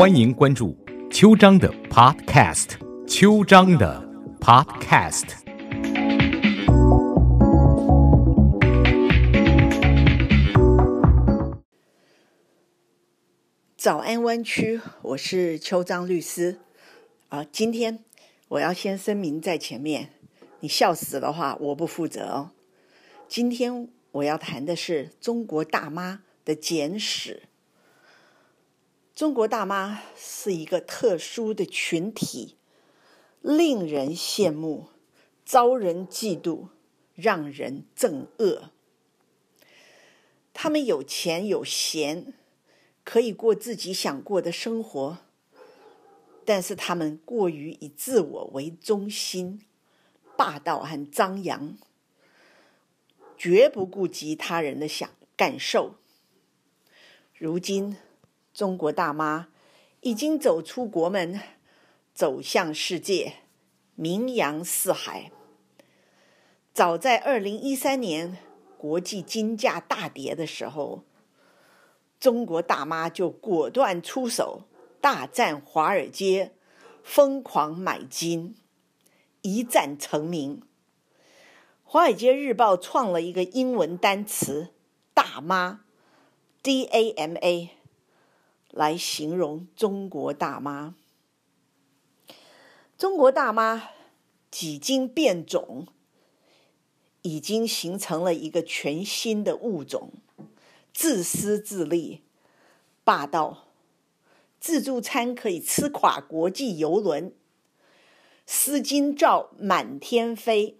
欢迎关注秋张的 Podcast，秋张的 Podcast。早安湾区，我是邱张律师。啊，今天我要先声明在前面，你笑死的话，我不负责哦。今天我要谈的是中国大妈的简史。中国大妈是一个特殊的群体，令人羡慕，遭人嫉妒，让人憎恶。他们有钱有闲。可以过自己想过的生活，但是他们过于以自我为中心，霸道和张扬，绝不顾及他人的想感受。如今，中国大妈已经走出国门，走向世界，名扬四海。早在二零一三年国际金价大跌的时候。中国大妈就果断出手，大战华尔街，疯狂买金，一战成名。《华尔街日报》创了一个英文单词“大妈 ”（D-A-M-A） 来形容中国大妈。中国大妈几经变种，已经形成了一个全新的物种。自私自利、霸道，自助餐可以吃垮国际游轮，丝巾照满天飞，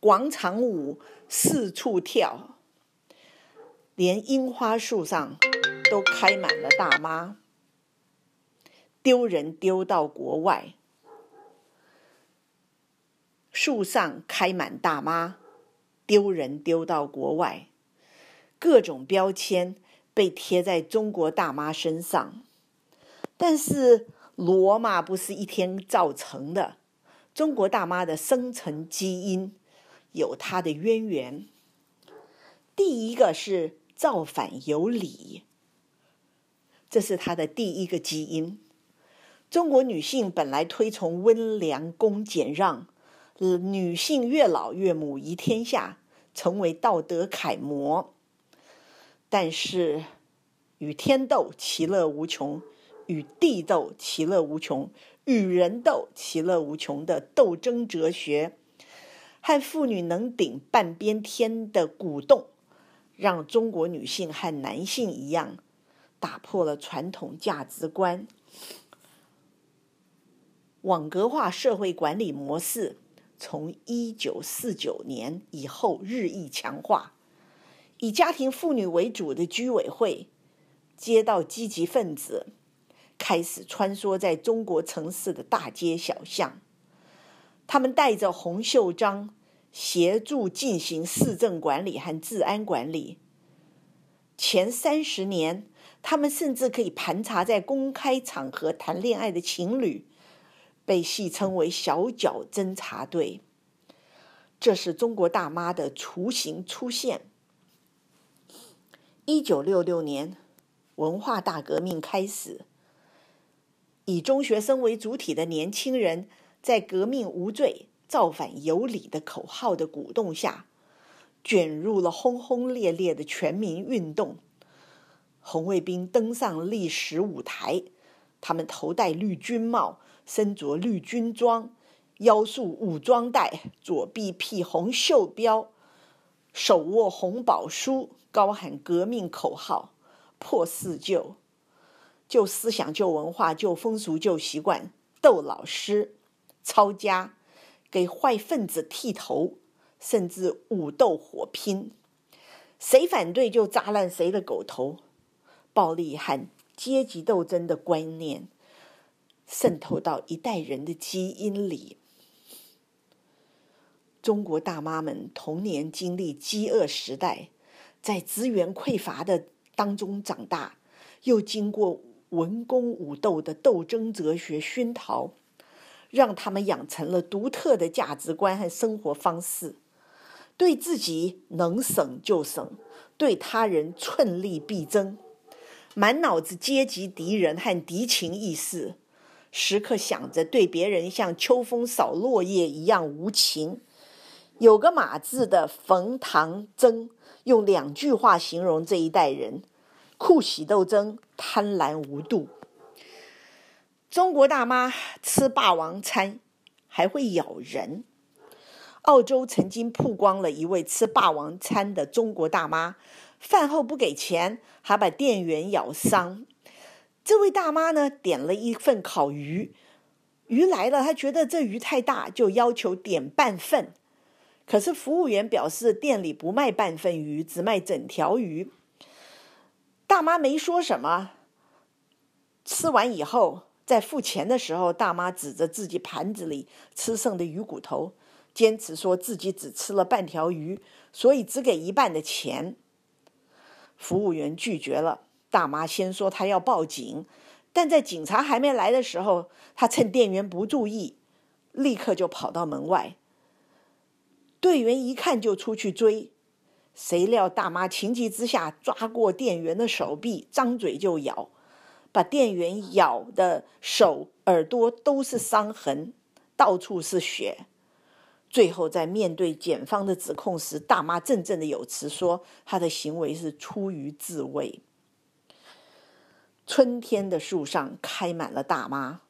广场舞四处跳，连樱花树上都开满了大妈，丢人丢到国外，树上开满大妈，丢人丢到国外。各种标签被贴在中国大妈身上，但是罗马不是一天造成的。中国大妈的生存基因有它的渊源。第一个是造反有理，这是她的第一个基因。中国女性本来推崇温良恭俭让，女性越老越母仪天下，成为道德楷模。但是，与天斗其乐无穷，与地斗其乐无穷，与人斗其乐无穷的斗争哲学，和妇女能顶半边天的鼓动，让中国女性和男性一样，打破了传统价值观。网格化社会管理模式从一九四九年以后日益强化。以家庭妇女为主的居委会、街道积极分子开始穿梭在中国城市的大街小巷。他们带着红袖章，协助进行市政管理和治安管理。前三十年，他们甚至可以盘查在公开场合谈恋爱的情侣，被戏称为“小脚侦察队”。这是中国大妈的雏形出现。一九六六年，文化大革命开始。以中学生为主体的年轻人，在“革命无罪，造反有理”的口号的鼓动下，卷入了轰轰烈烈的全民运动。红卫兵登上历史舞台，他们头戴绿军帽，身着绿军装，腰束武装带，左臂披红袖标，手握红宝书。高喊革命口号，破四旧，旧思想、旧文化、旧风俗、旧习惯，斗老师、抄家，给坏分子剃头，甚至武斗火拼，谁反对就砸烂谁的狗头。暴力和阶级斗争的观念渗透到一代人的基因里。中国大妈们童年经历饥饿时代。在资源匮乏的当中长大，又经过文攻武斗的斗争哲学熏陶，让他们养成了独特的价值观和生活方式。对自己能省就省，对他人寸力必争。满脑子阶级敌人和敌情意识，时刻想着对别人像秋风扫落叶一样无情。有个“马”字的冯唐征，用两句话形容这一代人：酷喜斗争，贪婪无度。中国大妈吃霸王餐，还会咬人。澳洲曾经曝光了一位吃霸王餐的中国大妈，饭后不给钱，还把店员咬伤。这位大妈呢，点了一份烤鱼，鱼来了，她觉得这鱼太大，就要求点半份。可是服务员表示店里不卖半份鱼，只卖整条鱼。大妈没说什么。吃完以后，在付钱的时候，大妈指着自己盘子里吃剩的鱼骨头。坚持说自己只吃了半条鱼，所以只给一半的钱。服务员拒绝了。大妈先说她要报警，但在警察还没来的时候，她趁店员不注意，立刻就跑到门外。队员一看就出去追，谁料大妈情急之下抓过店员的手臂，张嘴就咬，把店员咬的手、耳朵都是伤痕，到处是血。最后，在面对检方的指控时，大妈振振的有词说：“她的行为是出于自卫。”春天的树上开满了大妈。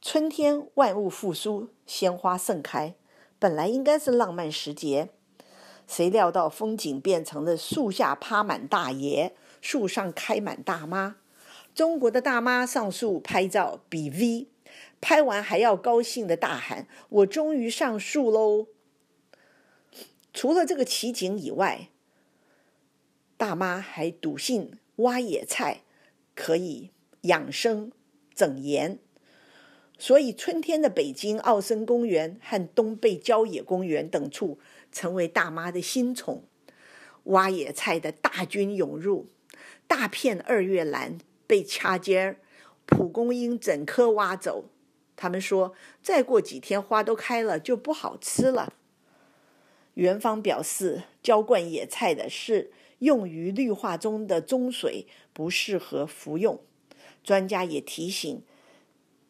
春天万物复苏，鲜花盛开，本来应该是浪漫时节，谁料到风景变成了树下趴满大爷，树上开满大妈。中国的大妈上树拍照比 V。拍完还要高兴的大喊：“我终于上树喽！”除了这个奇景以外，大妈还笃信挖野菜可以养生整颜，所以春天的北京奥森公园和东贝郊野公园等处成为大妈的新宠。挖野菜的大军涌入，大片二月兰被掐尖儿，蒲公英整棵挖走。他们说，再过几天花都开了，就不好吃了。园方表示，浇灌野菜的是用于绿化中的中水，不适合服用。专家也提醒，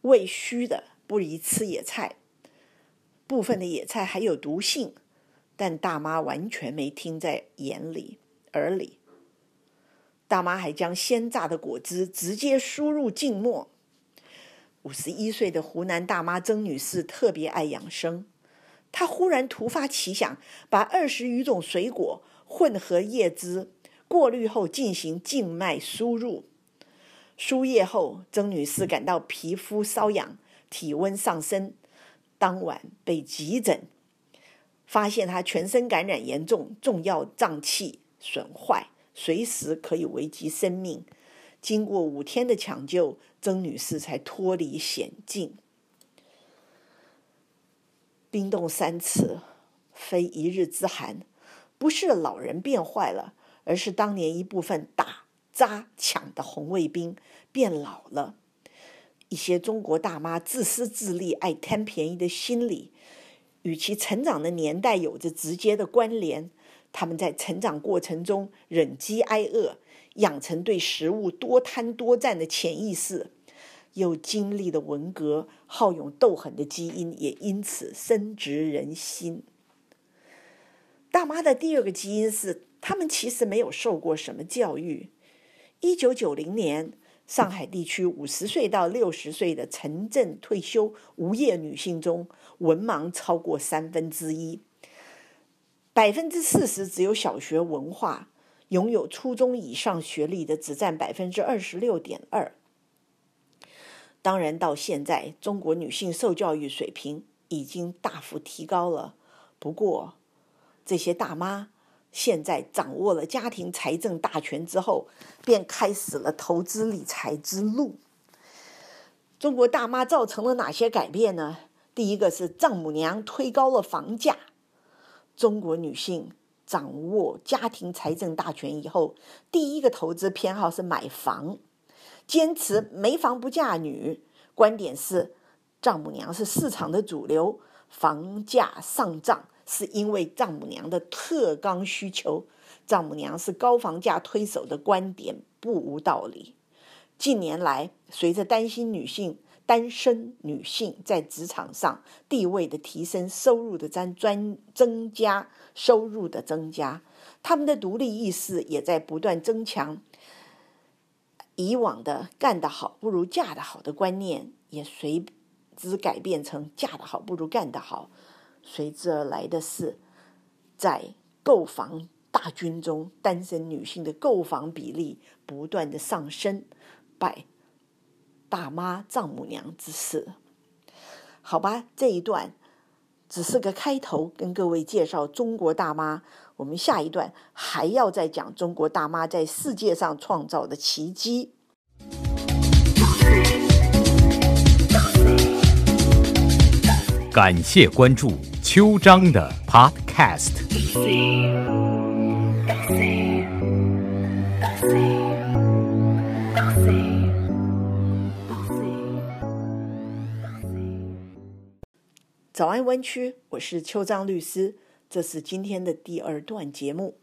胃虚的不宜吃野菜，部分的野菜还有毒性。但大妈完全没听在眼里、耳里。大妈还将鲜榨的果汁直接输入静默。五十一岁的湖南大妈曾女士特别爱养生，她忽然突发奇想，把二十余种水果混合叶汁过滤后进行静脉输入。输液后，曾女士感到皮肤瘙痒、体温上升，当晚被急诊，发现她全身感染严重，重要脏器损坏，随时可以危及生命。经过五天的抢救，曾女士才脱离险境。冰冻三尺，非一日之寒。不是老人变坏了，而是当年一部分打、砸、抢的红卫兵变老了。一些中国大妈自私自利、爱贪便宜的心理，与其成长的年代有着直接的关联。他们在成长过程中忍饥挨饿。养成对食物多贪多占的潜意识，又经历了文革，好勇斗狠的基因也因此深植人心。大妈的第二个基因是，他们其实没有受过什么教育。一九九零年，上海地区五十岁到六十岁的城镇退休无业女性中，文盲超过三分之一，百分之四十只有小学文化。拥有初中以上学历的只占百分之二十六点二。当然，到现在，中国女性受教育水平已经大幅提高了。不过，这些大妈现在掌握了家庭财政大权之后，便开始了投资理财之路。中国大妈造成了哪些改变呢？第一个是丈母娘推高了房价。中国女性。掌握家庭财政大权以后，第一个投资偏好是买房，坚持没房不嫁女。观点是，丈母娘是市场的主流，房价上涨，是因为丈母娘的特刚需求。丈母娘是高房价推手的观点不无道理。近年来，随着担心女性、单身女性在职场上地位的提升、收入的增专增加、收入的增加，他们的独立意识也在不断增强。以往的干得好不如嫁得好的观念，也随之改变成嫁得好不如干得好。随之而来的是，在购房大军中，单身女性的购房比例不断的上升，百大妈丈母娘之事。好吧，这一段只是个开头，跟各位介绍中国大妈。我们下一段还要再讲中国大妈在世界上创造的奇迹。感谢关注秋章的 Podcast。早安湾区，我是邱章律师，这是今天的第二段节目。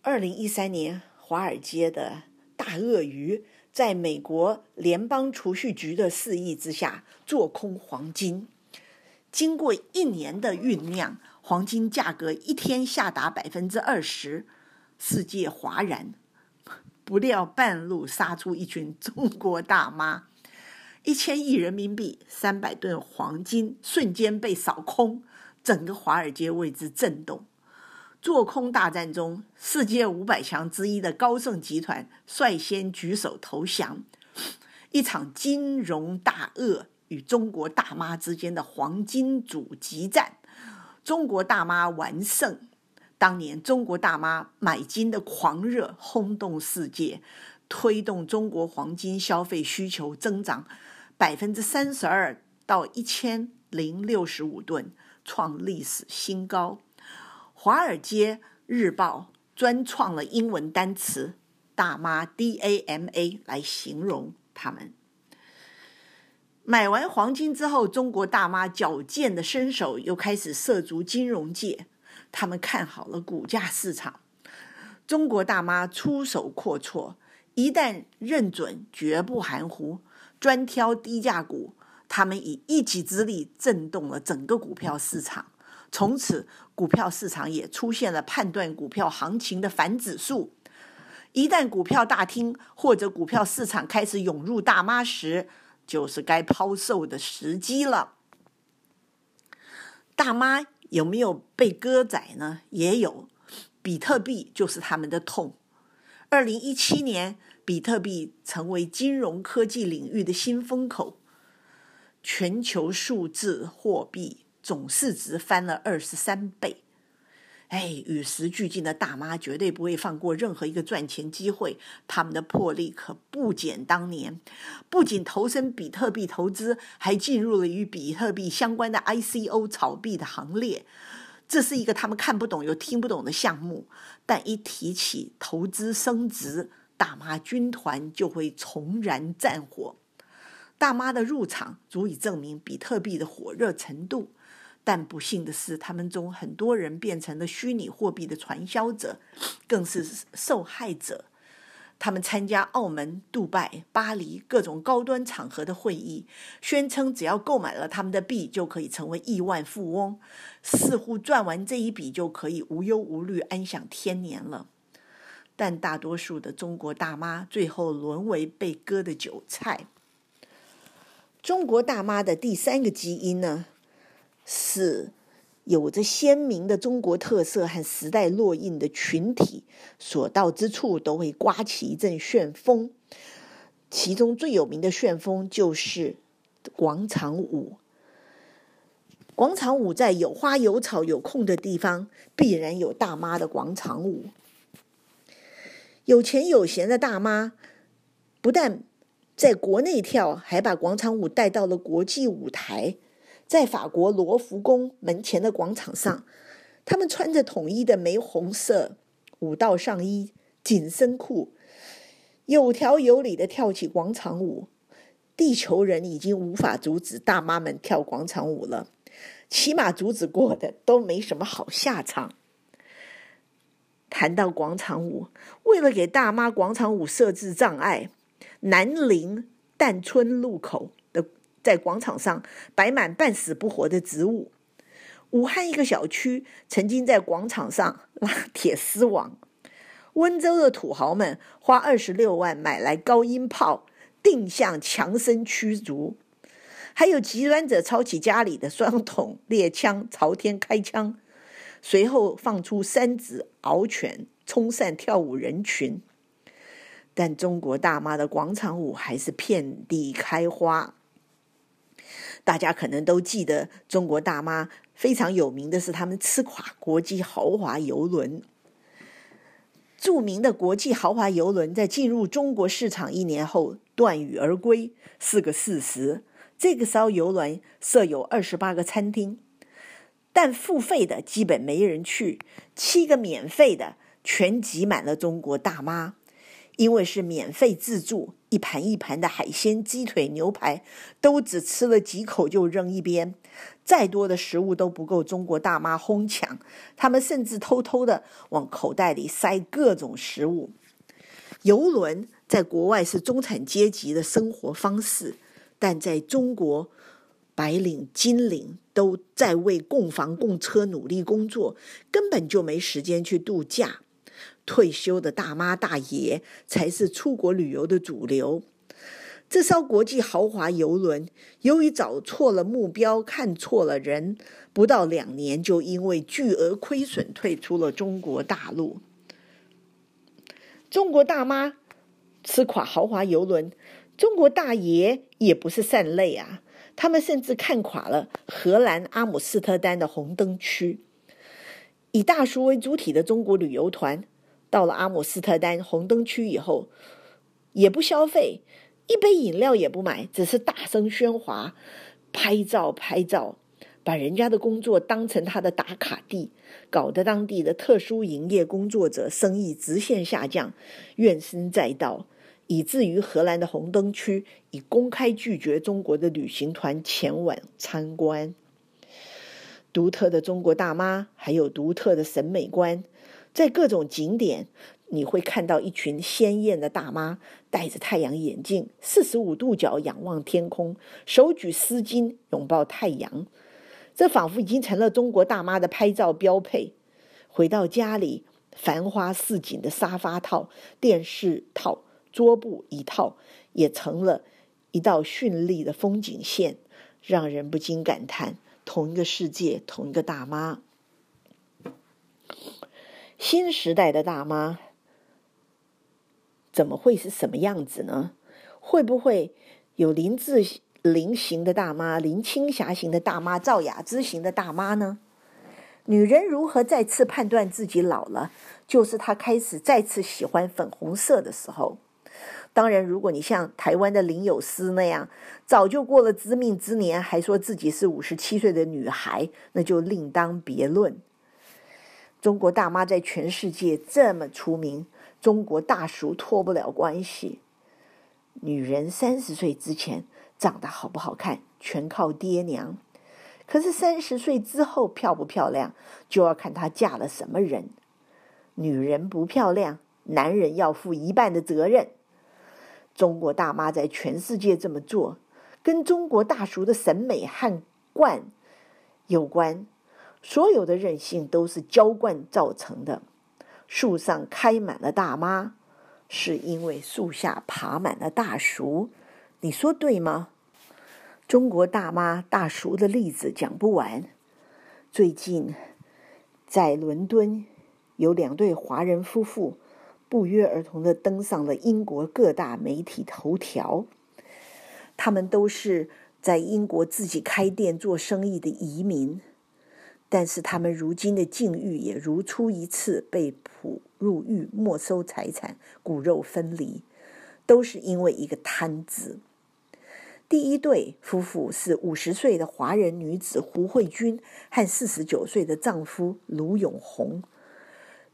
二零一三年，华尔街的大鳄鱼。在美国联邦储蓄局的示意之下，做空黄金。经过一年的酝酿，黄金价格一天下达百分之二十，世界哗然。不料半路杀出一群中国大妈，一千亿人民币、三百吨黄金瞬间被扫空，整个华尔街为之震动。做空大战中，世界五百强之一的高盛集团率先举手投降。一场金融大鳄与中国大妈之间的黄金主激战，中国大妈完胜。当年中国大妈买金的狂热轰动世界，推动中国黄金消费需求增长百分之三十二到一千零六十五吨，创历史新高。《华尔街日报》专创了英文单词“大妈 ”（DAMA） 来形容他们。买完黄金之后，中国大妈矫健的身手又开始涉足金融界。他们看好了股价市场，中国大妈出手阔绰，一旦认准，绝不含糊，专挑低价股。他们以一己之力震动了整个股票市场。从此，股票市场也出现了判断股票行情的反指数。一旦股票大厅或者股票市场开始涌入大妈时，就是该抛售的时机了。大妈有没有被割宰呢？也有，比特币就是他们的痛。二零一七年，比特币成为金融科技领域的新风口，全球数字货币。总市值翻了二十三倍，哎，与时俱进的大妈绝对不会放过任何一个赚钱机会，他们的魄力可不减当年。不仅投身比特币投资，还进入了与比特币相关的 ICO 炒币的行列。这是一个他们看不懂又听不懂的项目，但一提起投资升值，大妈军团就会重燃战火。大妈的入场足以证明比特币的火热程度。但不幸的是，他们中很多人变成了虚拟货币的传销者，更是受害者。他们参加澳门、杜拜、巴黎各种高端场合的会议，宣称只要购买了他们的币，就可以成为亿万富翁，似乎赚完这一笔就可以无忧无虑、安享天年了。但大多数的中国大妈最后沦为被割的韭菜。中国大妈的第三个基因呢？是有着鲜明的中国特色和时代烙印的群体，所到之处都会刮起一阵旋风。其中最有名的旋风就是广场舞。广场舞在有花有草有空的地方，必然有大妈的广场舞。有钱有闲的大妈，不但在国内跳，还把广场舞带到了国际舞台。在法国罗浮宫门前的广场上，他们穿着统一的玫红色舞蹈上衣、紧身裤，有条有理的跳起广场舞。地球人已经无法阻止大妈们跳广场舞了。起码阻止过的都没什么好下场。谈到广场舞，为了给大妈广场舞设置障碍，南陵淡村路口的在广场上摆满半死不活的植物。武汉一个小区曾经在广场上拉铁丝网。温州的土豪们花二十六万买来高音炮，定向强声驱逐。还有极端者抄起家里的双筒猎枪朝天开枪，随后放出三指獒犬冲散跳舞人群。但中国大妈的广场舞还是遍地开花。大家可能都记得，中国大妈非常有名的是他们吃垮国际豪华游轮。著名的国际豪华游轮在进入中国市场一年后断羽而归，是个事实。这个艘游轮设有二十八个餐厅，但付费的基本没人去，七个免费的全挤满了中国大妈。因为是免费自助，一盘一盘的海鲜、鸡腿、牛排都只吃了几口就扔一边，再多的食物都不够中国大妈哄抢，他们甚至偷偷的往口袋里塞各种食物。游轮在国外是中产阶级的生活方式。但在中国，白领、金领都在为供房、供车努力工作，根本就没时间去度假。退休的大妈大爷才是出国旅游的主流。这艘国际豪华游轮，由于找错了目标、看错了人，不到两年就因为巨额亏损退出了中国大陆。中国大妈吃垮豪华游轮。中国大爷也不是善类啊，他们甚至看垮了荷兰阿姆斯特丹的红灯区。以大叔为主体的中国旅游团到了阿姆斯特丹红灯区以后，也不消费，一杯饮料也不买，只是大声喧哗，拍照拍照，把人家的工作当成他的打卡地，搞得当地的特殊营业工作者生意直线下降，怨声载道。以至于荷兰的红灯区已公开拒绝中国的旅行团前往参观。独特的中国大妈还有独特的审美观，在各种景点你会看到一群鲜艳的大妈，戴着太阳眼镜，四十五度角仰望天空，手举丝巾拥抱太阳。这仿佛已经成了中国大妈的拍照标配。回到家里，繁花似锦的沙发套、电视套。桌布一套，也成了一道绚丽的风景线，让人不禁感叹：同一个世界，同一个大妈。新时代的大妈怎么会是什么样子呢？会不会有林志玲型的大妈、林青霞型的大妈、赵雅芝型的大妈呢？女人如何再次判断自己老了？就是她开始再次喜欢粉红色的时候。当然，如果你像台湾的林有思那样，早就过了知命之年，还说自己是五十七岁的女孩，那就另当别论。中国大妈在全世界这么出名，中国大叔脱不了关系。女人三十岁之前长得好不好看，全靠爹娘；可是三十岁之后漂不漂亮，就要看她嫁了什么人。女人不漂亮，男人要负一半的责任。中国大妈在全世界这么做，跟中国大叔的审美和惯有关。所有的任性都是娇惯造成的。树上开满了大妈，是因为树下爬满了大叔。你说对吗？中国大妈大叔的例子讲不完。最近在伦敦有两对华人夫妇。不约而同的登上了英国各大媒体头条。他们都是在英国自己开店做生意的移民，但是他们如今的境遇也如出一次被捕入狱、没收财产、骨肉分离，都是因为一个贪字。第一对夫妇是五十岁的华人女子胡慧君和四十九岁的丈夫卢永红，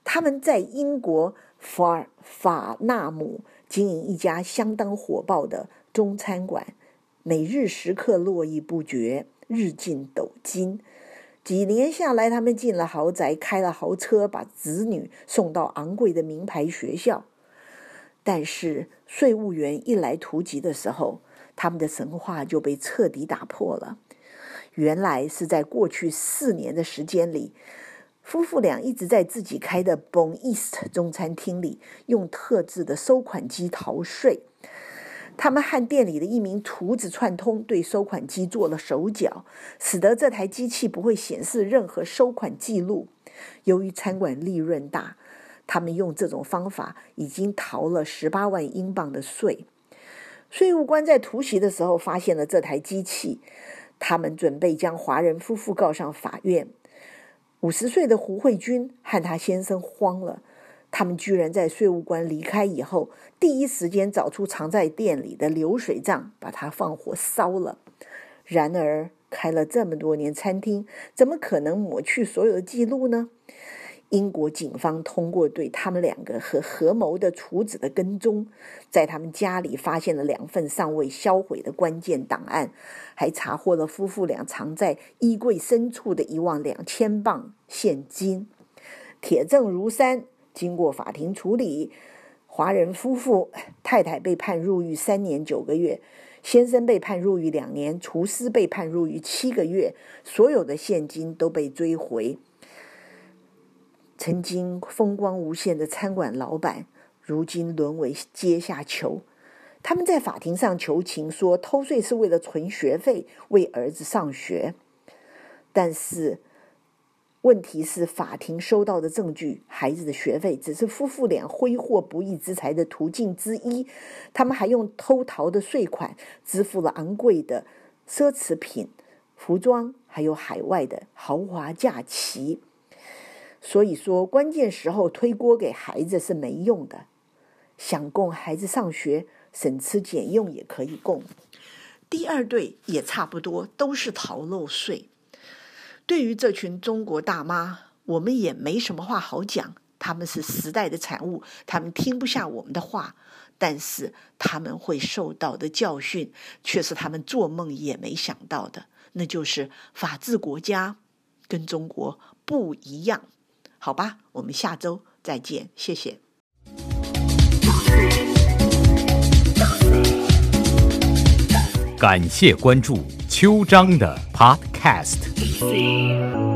他们在英国。法法纳姆经营一家相当火爆的中餐馆，每日食客络绎不绝，日进斗金。几年下来，他们进了豪宅，开了豪车，把子女送到昂贵的名牌学校。但是税务员一来突袭的时候，他们的神话就被彻底打破了。原来是在过去四年的时间里，夫妇俩一直在自己开的 Bon East 中餐厅里用特制的收款机逃税。他们和店里的一名厨子串通，对收款机做了手脚，使得这台机器不会显示任何收款记录。由于餐馆利润大，他们用这种方法已经逃了十八万英镑的税。税务官在突袭的时候发现了这台机器，他们准备将华人夫妇告上法院。五十岁的胡慧君和他先生慌了。他们居然在税务官离开以后，第一时间找出藏在店里的流水账，把它放火烧了。然而，开了这么多年餐厅，怎么可能抹去所有的记录呢？英国警方通过对他们两个和合谋的厨子的跟踪，在他们家里发现了两份尚未销毁的关键档案，还查获了夫妇俩藏在衣柜深处的一万两千磅现金。铁证如山。经过法庭处理，华人夫妇太太被判入狱三年九个月，先生被判入狱两年，厨师被判入狱七个月，所有的现金都被追回。曾经风光无限的餐馆老板，如今沦为阶下囚。他们在法庭上求情，说偷税是为了存学费，为儿子上学，但是。问题是，法庭收到的证据，孩子的学费只是夫妇俩挥霍不义之财的途径之一。他们还用偷逃的税款支付了昂贵的奢侈品、服装，还有海外的豪华假期。所以说，关键时候推锅给孩子是没用的。想供孩子上学，省吃俭用也可以供。第二对也差不多，都是逃漏税。对于这群中国大妈，我们也没什么话好讲。他们是时代的产物，他们听不下我们的话，但是他们会受到的教训，却是他们做梦也没想到的。那就是法治国家跟中国不一样，好吧？我们下周再见，谢谢。感谢关注秋章的 Podcast。